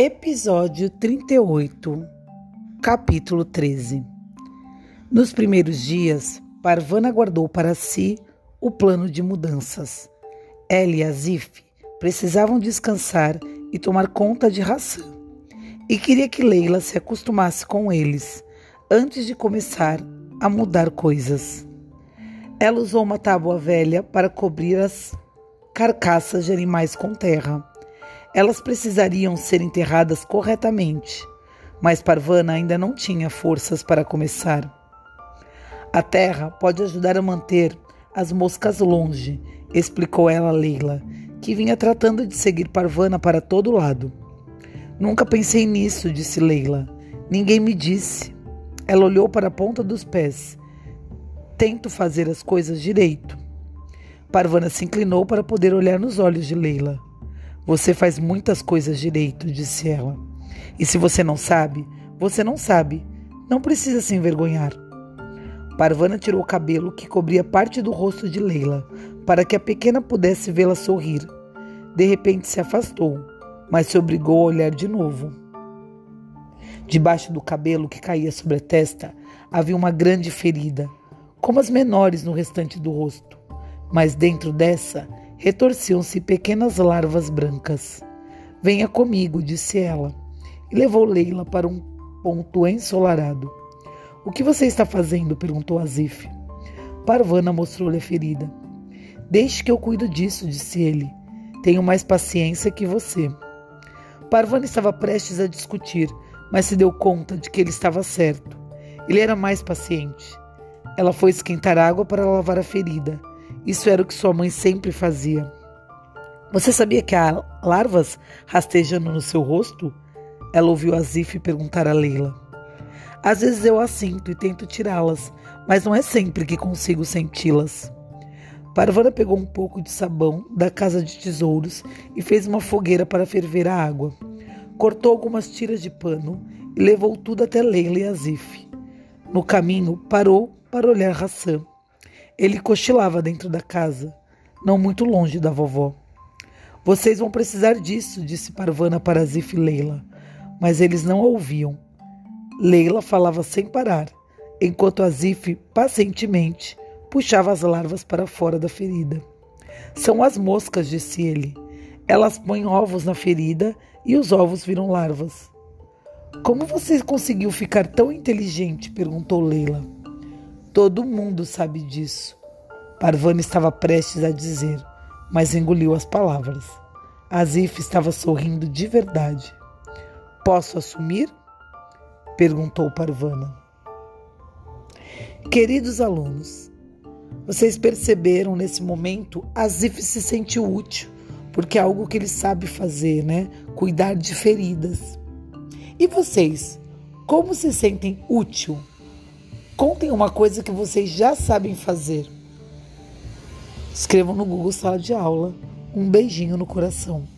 Episódio 38, capítulo 13. Nos primeiros dias, Parvana guardou para si o plano de mudanças. Ela e Azif precisavam descansar e tomar conta de Hassan, e queria que Leila se acostumasse com eles antes de começar a mudar coisas. Ela usou uma tábua velha para cobrir as carcaças de animais com terra elas precisariam ser enterradas corretamente, mas Parvana ainda não tinha forças para começar. A terra pode ajudar a manter as moscas longe, explicou ela a Leila, que vinha tratando de seguir Parvana para todo lado. Nunca pensei nisso, disse Leila. Ninguém me disse. Ela olhou para a ponta dos pés. Tento fazer as coisas direito. Parvana se inclinou para poder olhar nos olhos de Leila. Você faz muitas coisas direito, disse ela. E se você não sabe, você não sabe. Não precisa se envergonhar. Parvana tirou o cabelo que cobria parte do rosto de Leila, para que a pequena pudesse vê-la sorrir. De repente se afastou, mas se obrigou a olhar de novo. Debaixo do cabelo que caía sobre a testa havia uma grande ferida, como as menores no restante do rosto. Mas dentro dessa retorciam-se pequenas larvas brancas. Venha comigo, disse ela, e levou Leila para um ponto ensolarado. O que você está fazendo? perguntou Azif. Parvana mostrou-lhe a ferida. Deixe que eu cuido disso, disse ele. Tenho mais paciência que você. Parvana estava prestes a discutir, mas se deu conta de que ele estava certo. Ele era mais paciente. Ela foi esquentar água para lavar a ferida isso era o que sua mãe sempre fazia. Você sabia que há larvas rastejando no seu rosto? Ela ouviu Azif perguntar a Leila. Às vezes eu as sinto e tento tirá-las, mas não é sempre que consigo senti-las. Parvana pegou um pouco de sabão da casa de tesouros e fez uma fogueira para ferver a água. Cortou algumas tiras de pano e levou tudo até Leila e Azif. No caminho, parou para olhar Hassan. Ele cochilava dentro da casa, não muito longe da vovó. Vocês vão precisar disso, disse Parvana para Zif e Leila, mas eles não a ouviam. Leila falava sem parar, enquanto Azif pacientemente puxava as larvas para fora da ferida. São as moscas, disse ele. Elas põem ovos na ferida e os ovos viram larvas. Como você conseguiu ficar tão inteligente? perguntou Leila. Todo mundo sabe disso. Parvana estava prestes a dizer, mas engoliu as palavras. Azif estava sorrindo de verdade. Posso assumir? perguntou Parvana. Queridos alunos, vocês perceberam nesse momento, Azif se sentiu útil, porque é algo que ele sabe fazer, né? Cuidar de feridas. E vocês, como se sentem útil? Contem uma coisa que vocês já sabem fazer. Escrevam no Google Sala de Aula. Um beijinho no coração.